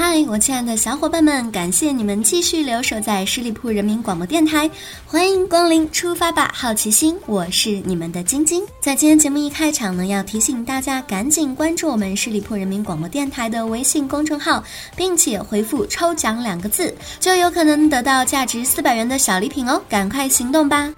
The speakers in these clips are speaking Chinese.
嗨我亲爱的小伙伴们，感谢你们继续留守在十里铺人民广播电台，欢迎光临，出发吧，好奇心，我是你们的晶晶。在今天节目一开场呢，要提醒大家赶紧关注我们十里铺人民广播电台的微信公众号，并且回复“抽奖”两个字，就有可能得到价值四百元的小礼品哦，赶快行动吧！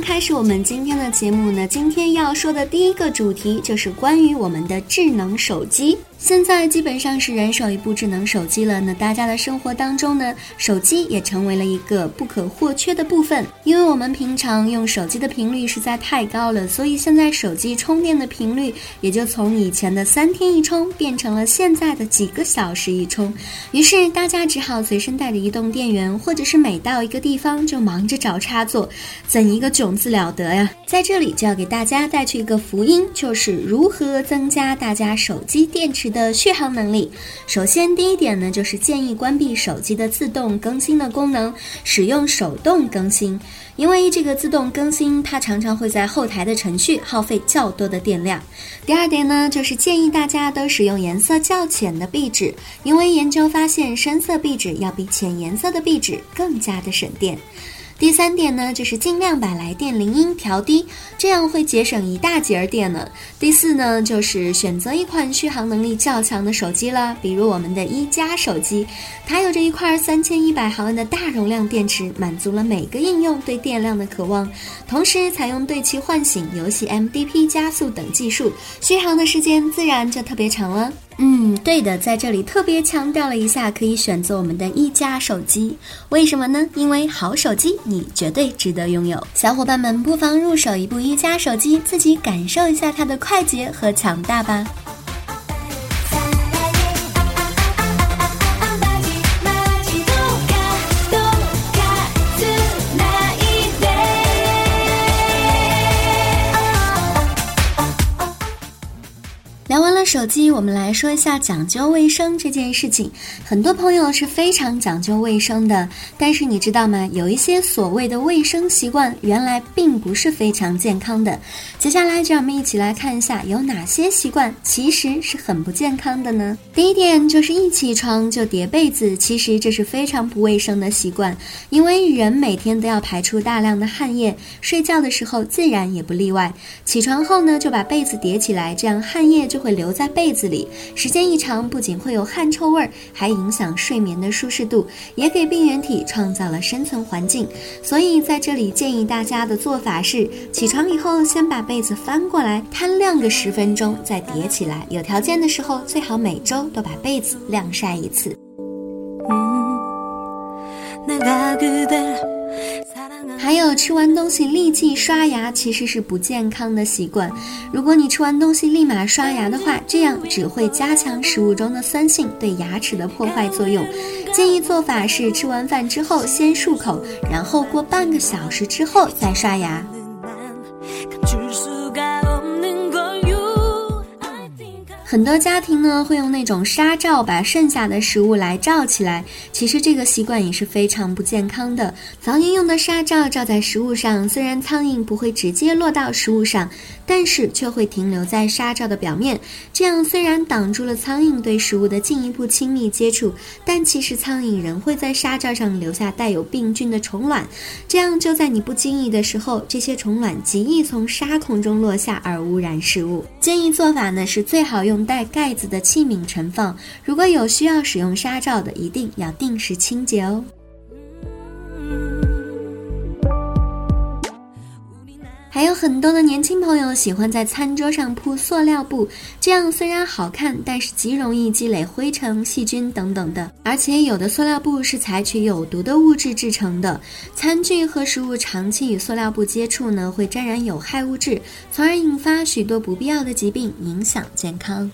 开始我们今天的节目呢。今天要说的第一个主题就是关于我们的智能手机。现在基本上是人手一部智能手机了。那大家的生活当中呢，手机也成为了一个不可或缺的部分。因为我们平常用手机的频率实在太高了，所以现在手机充电的频率也就从以前的三天一充变成了现在的几个小时一充。于是大家只好随身带着移动电源，或者是每到一个地方就忙着找插座，怎一个囧字了得呀！在这里就要给大家带去一个福音，就是如何增加大家手机电池。的续航能力，首先第一点呢，就是建议关闭手机的自动更新的功能，使用手动更新。因为这个自动更新，它常常会在后台的程序耗费较多的电量。第二点呢，就是建议大家都使用颜色较浅的壁纸，因为研究发现，深色壁纸要比浅颜色的壁纸更加的省电。第三点呢，就是尽量把来电铃音调低，这样会节省一大截儿电呢。第四呢，就是选择一款续航能力较强的手机了，比如我们的一加手机，它有着一块三千一百毫安的大容量电池，满足了每个应用对电量的渴望，同时采用对齐唤醒、游戏 MDP 加速等技术，续航的时间自然就特别长了。嗯，对的，在这里特别强调了一下，可以选择我们的一加手机，为什么呢？因为好手机你绝对值得拥有。小伙伴们不妨入手一部一加手机，自己感受一下它的快捷和强大吧。聊完了手机，我们来说一下讲究卫生这件事情。很多朋友是非常讲究卫生的，但是你知道吗？有一些所谓的卫生习惯，原来并不是非常健康的。接下来，就让我们一起来看一下有哪些习惯其实是很不健康的呢？第一点就是一起床就叠被子，其实这是非常不卫生的习惯，因为人每天都要排出大量的汗液，睡觉的时候自然也不例外。起床后呢，就把被子叠起来，这样汗液就会会留。在被子里时间一长，不仅会有汗臭味儿，还影响睡眠的舒适度，也给病原体创造了生存环境。所以在这里建议大家的做法是：起床以后先把被子翻过来摊晾个十分钟，再叠起来。有条件的时候，最好每周都把被子晾晒一次。还有吃完东西立即刷牙，其实是不健康的习惯。如果你吃完东西立马刷牙的话，这样只会加强食物中的酸性对牙齿的破坏作用。建议做法是吃完饭之后先漱口，然后过半个小时之后再刷牙。很多家庭呢会用那种纱罩把剩下的食物来罩起来，其实这个习惯也是非常不健康的。防蝇用的纱罩罩在食物上，虽然苍蝇不会直接落到食物上。但是却会停留在纱罩的表面，这样虽然挡住了苍蝇对食物的进一步亲密接触，但其实苍蝇仍会在纱罩上留下带有病菌的虫卵，这样就在你不经意的时候，这些虫卵极易从纱孔中落下而污染食物。建议做法呢是最好用带盖子的器皿盛放，如果有需要使用纱罩的，一定要定时清洁哦。有很多的年轻朋友喜欢在餐桌上铺塑料布，这样虽然好看，但是极容易积累灰尘、细菌等等的。而且有的塑料布是采取有毒的物质制成的，餐具和食物长期与塑料布接触呢，会沾染有害物质，从而引发许多不必要的疾病，影响健康。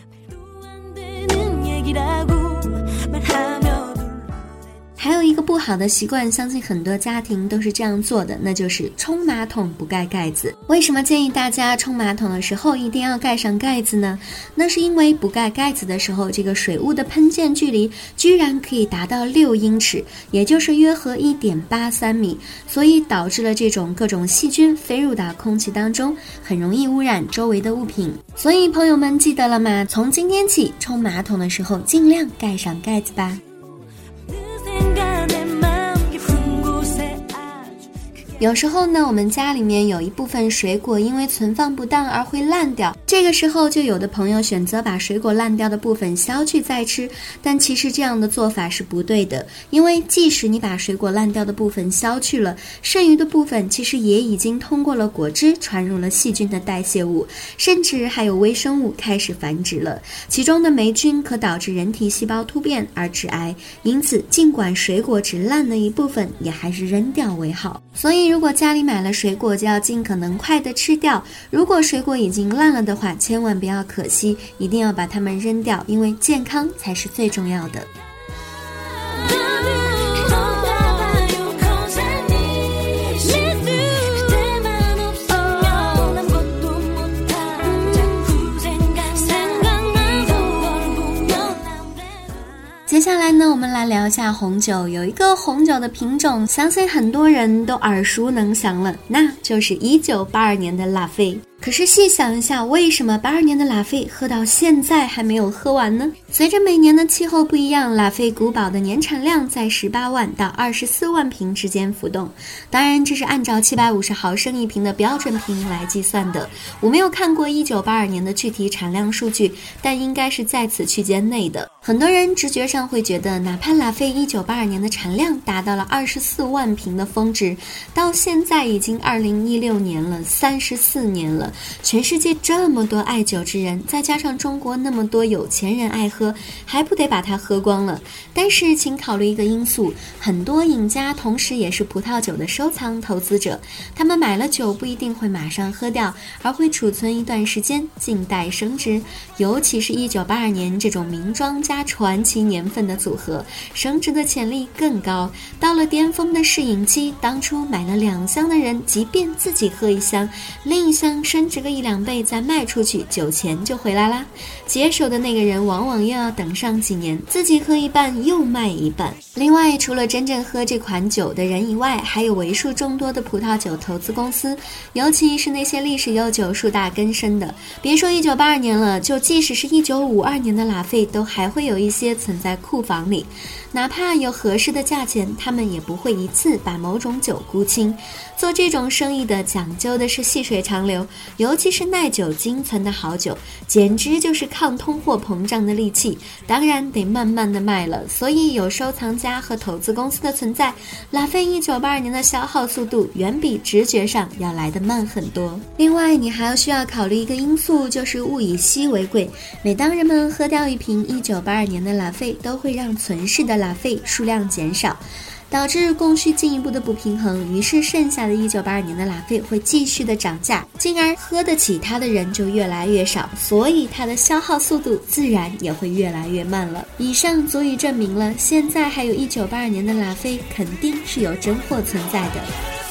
不好的习惯，相信很多家庭都是这样做的，那就是冲马桶不盖盖子。为什么建议大家冲马桶的时候一定要盖上盖子呢？那是因为不盖盖子的时候，这个水雾的喷溅距离居然可以达到六英尺，也就是约合一点八三米，所以导致了这种各种细菌飞入到空气当中，很容易污染周围的物品。所以朋友们记得了吗？从今天起冲马桶的时候尽量盖上盖子吧。有时候呢，我们家里面有一部分水果因为存放不当而会烂掉，这个时候就有的朋友选择把水果烂掉的部分削去再吃，但其实这样的做法是不对的，因为即使你把水果烂掉的部分削去了，剩余的部分其实也已经通过了果汁传入了细菌的代谢物，甚至还有微生物开始繁殖了，其中的霉菌可导致人体细胞突变而致癌，因此尽管水果只烂了一部分，也还是扔掉为好。所以。如果家里买了水果，就要尽可能快的吃掉。如果水果已经烂了的话，千万不要可惜，一定要把它们扔掉，因为健康才是最重要的。接下来呢，我们来聊一下红酒。有一个红酒的品种，相信很多人都耳熟能详了，那就是一九八二年的拉菲。可是细想一下，为什么八二年的拉菲喝到现在还没有喝完呢？随着每年的气候不一样，拉菲古堡的年产量在十八万到二十四万瓶之间浮动。当然，这是按照七百五十毫升一瓶的标准瓶来计算的。我没有看过一九八二年的具体产量数据，但应该是在此区间内的。很多人直觉上会觉得，哪怕拉菲一九八二年的产量达到了二十四万瓶的峰值，到现在已经二零一六年了，三十四年了。全世界这么多爱酒之人，再加上中国那么多有钱人爱喝，还不得把它喝光了？但是，请考虑一个因素：很多饮家同时也是葡萄酒的收藏投资者，他们买了酒不一定会马上喝掉，而会储存一段时间，静待升值。尤其是一九八二年这种名庄加传奇年份的组合，升值的潜力更高。到了巅峰的试饮期，当初买了两箱的人，即便自己喝一箱，另一箱值个一两倍再卖出去，酒钱就回来啦。接手的那个人往往又要等上几年，自己喝一半又卖一半。另外，除了真正喝这款酒的人以外，还有为数众多的葡萄酒投资公司，尤其是那些历史悠久、树大根深的。别说一九八二年了，就即使是一九五二年的拉菲，都还会有一些存在库房里。哪怕有合适的价钱，他们也不会一次把某种酒沽清。做这种生意的讲究的是细水长流，尤其是耐久精存的好酒，简直就是抗通货膨胀的利器。当然得慢慢的卖了，所以有收藏家和投资公司的存在，拉菲一九八二年的消耗速度远比直觉上要来得慢很多。另外，你还要需要考虑一个因素，就是物以稀为贵。每当人们喝掉一瓶一九八二年的拉菲，都会让存世的。拉菲数量减少，导致供需进一步的不平衡，于是剩下的一九八二年的拉菲会继续的涨价，进而喝得起它的人就越来越少，所以它的消耗速度自然也会越来越慢了。以上足以证明了，现在还有一九八二年的拉菲肯定是有真货存在的。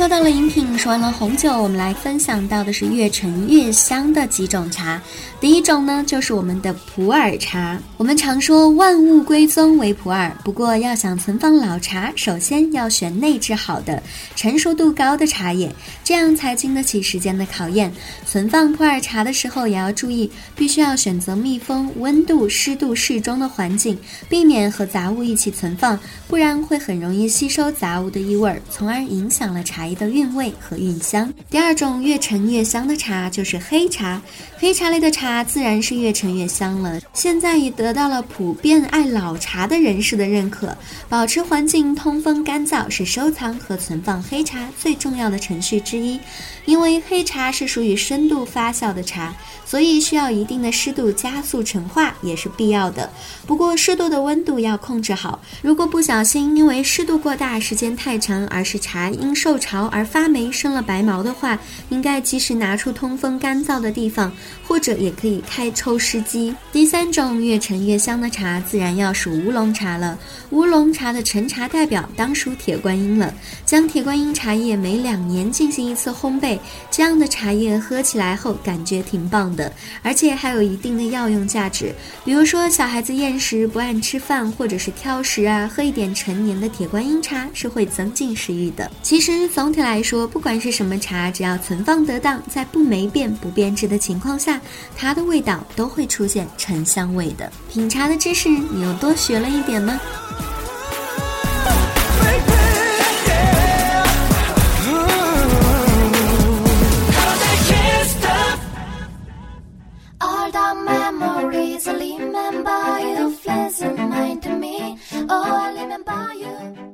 喝到了饮品，说完了红酒，我们来分享到的是越陈越香的几种茶。第一种呢，就是我们的普洱茶。我们常说万物归宗为普洱，不过要想存放老茶，首先要选内质好的、成熟度高的茶叶，这样才经得起时间的考验。存放普洱茶的时候也要注意，必须要选择密封、温度、湿度适中的环境，避免和杂物一起存放，不然会很容易吸收杂物的异味，从而影响。了茶叶的韵味和韵香。第二种越陈越香的茶就是黑茶，黑茶类的茶自然是越陈越香了。现在也得到了普遍爱老茶的人士的认可。保持环境通风干燥是收藏和存放黑茶最重要的程序之一，因为黑茶是属于深度发酵的茶。所以需要一定的湿度加速陈化也是必要的，不过适度的温度要控制好。如果不小心因为湿度过大、时间太长，而是茶因受潮而发霉、生了白毛的话，应该及时拿出通风干燥的地方，或者也可以开抽湿机。第三种越陈越香的茶，自然要数乌龙茶了。乌龙茶的陈茶代表当属铁观音了。将铁观音茶叶每两年进行一次烘焙，这样的茶叶喝起来后感觉挺棒的。而且还有一定的药用价值，比如说小孩子厌食不爱吃饭或者是挑食啊，喝一点陈年的铁观音茶是会增进食欲的。其实总体来说，不管是什么茶，只要存放得当，在不霉变、不变质的情况下，它的味道都会出现沉香味的。品茶的知识，你又多学了一点吗？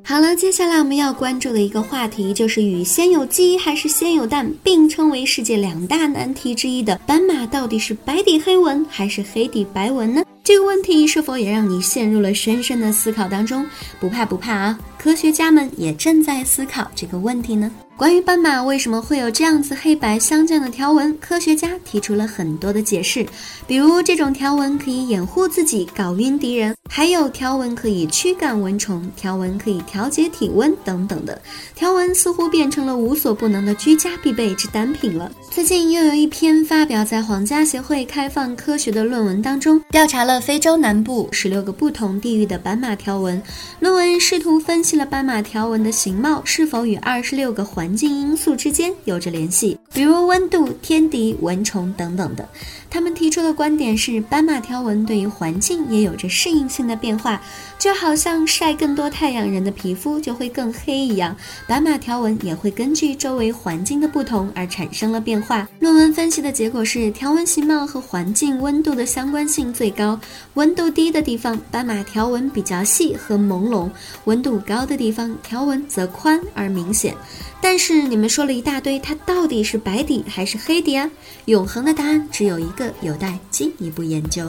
好了，接下来我们要关注的一个话题就是与先有鸡还是先有蛋并称为世界两大难题之一的斑马，到底是白底黑纹还是黑底白纹呢？这个问题是否也让你陷入了深深的思考当中？不怕不怕啊，科学家们也正在思考这个问题呢。关于斑马为什么会有这样子黑白相间的条纹，科学家提出了很多的解释，比如这种条纹可以掩护自己，搞晕敌人；还有条纹可以驱赶蚊虫，条纹可以调节体温等等的。条纹似乎变成了无所不能的居家必备之单品了。最近又有一篇发表在皇家协会开放科学的论文当中，调查了非洲南部十六个不同地域的斑马条纹。论文试图分析了斑马条纹的形貌是否与二十六个环。境因素之间有着联系，比如温度、天敌、蚊虫等等的。他们提出的观点是，斑马条纹对于环境也有着适应性的变化，就好像晒更多太阳，人的皮肤就会更黑一样。斑马条纹也会根据周围环境的不同而产生了变化。论文分析的结果是，条纹形貌和环境温度的相关性最高。温度低的地方，斑马条纹比较细和朦胧；温度高的地方，条纹则宽而明显。但是你们说了一大堆，它到底是白底还是黑底啊？永恒的答案只有一个，有待进一步研究。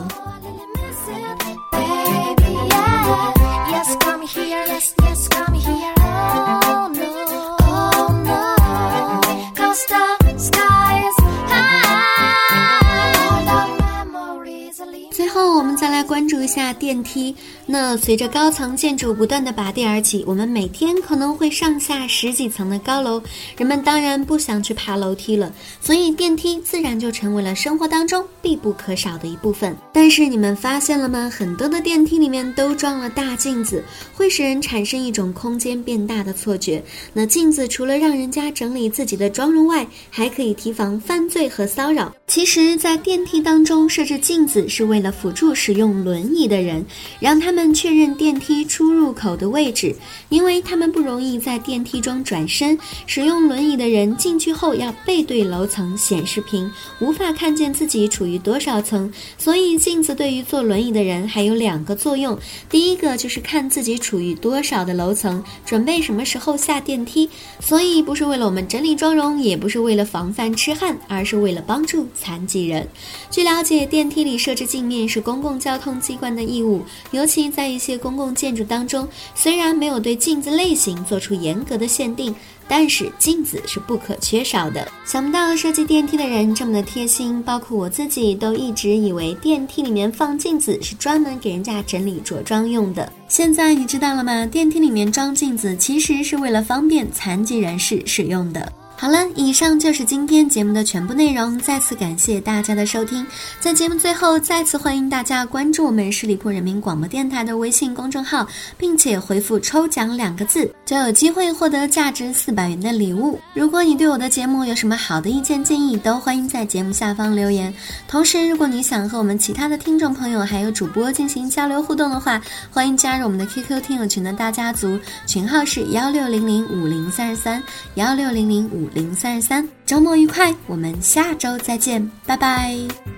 我们再来关注一下电梯。那随着高层建筑不断的拔地而起，我们每天可能会上下十几层的高楼，人们当然不想去爬楼梯了，所以电梯自然就成为了生活当中必不可少的一部分。但是你们发现了吗？很多的电梯里面都装了大镜子，会使人产生一种空间变大的错觉。那镜子除了让人家整理自己的妆容外，还可以提防犯罪和骚扰。其实，在电梯当中设置镜子是为了辅助使用。轮椅的人，让他们确认电梯出入口的位置，因为他们不容易在电梯中转身。使用轮椅的人进去后要背对楼层显示屏，无法看见自己处于多少层。所以镜子对于坐轮椅的人还有两个作用：第一个就是看自己处于多少的楼层，准备什么时候下电梯。所以不是为了我们整理妆容，也不是为了防范痴汉，而是为了帮助残疾人。据了解，电梯里设置镜面是公共交通。机关的义务，尤其在一些公共建筑当中，虽然没有对镜子类型做出严格的限定，但是镜子是不可缺少的。想不到设计电梯的人这么的贴心，包括我自己都一直以为电梯里面放镜子是专门给人家整理着装用的。现在你知道了吗？电梯里面装镜子其实是为了方便残疾人士使用的。好了，以上就是今天节目的全部内容。再次感谢大家的收听，在节目最后，再次欢迎大家关注我们十里铺人民广播电台的微信公众号，并且回复“抽奖”两个字，就有机会获得价值四百元的礼物。如果你对我的节目有什么好的意见建议，都欢迎在节目下方留言。同时，如果你想和我们其他的听众朋友还有主播进行交流互动的话，欢迎加入我们的 QQ 听友群的大家族，群号是幺六零零五零三十三幺六零零五。零三十三，周末愉快，我们下周再见，拜拜。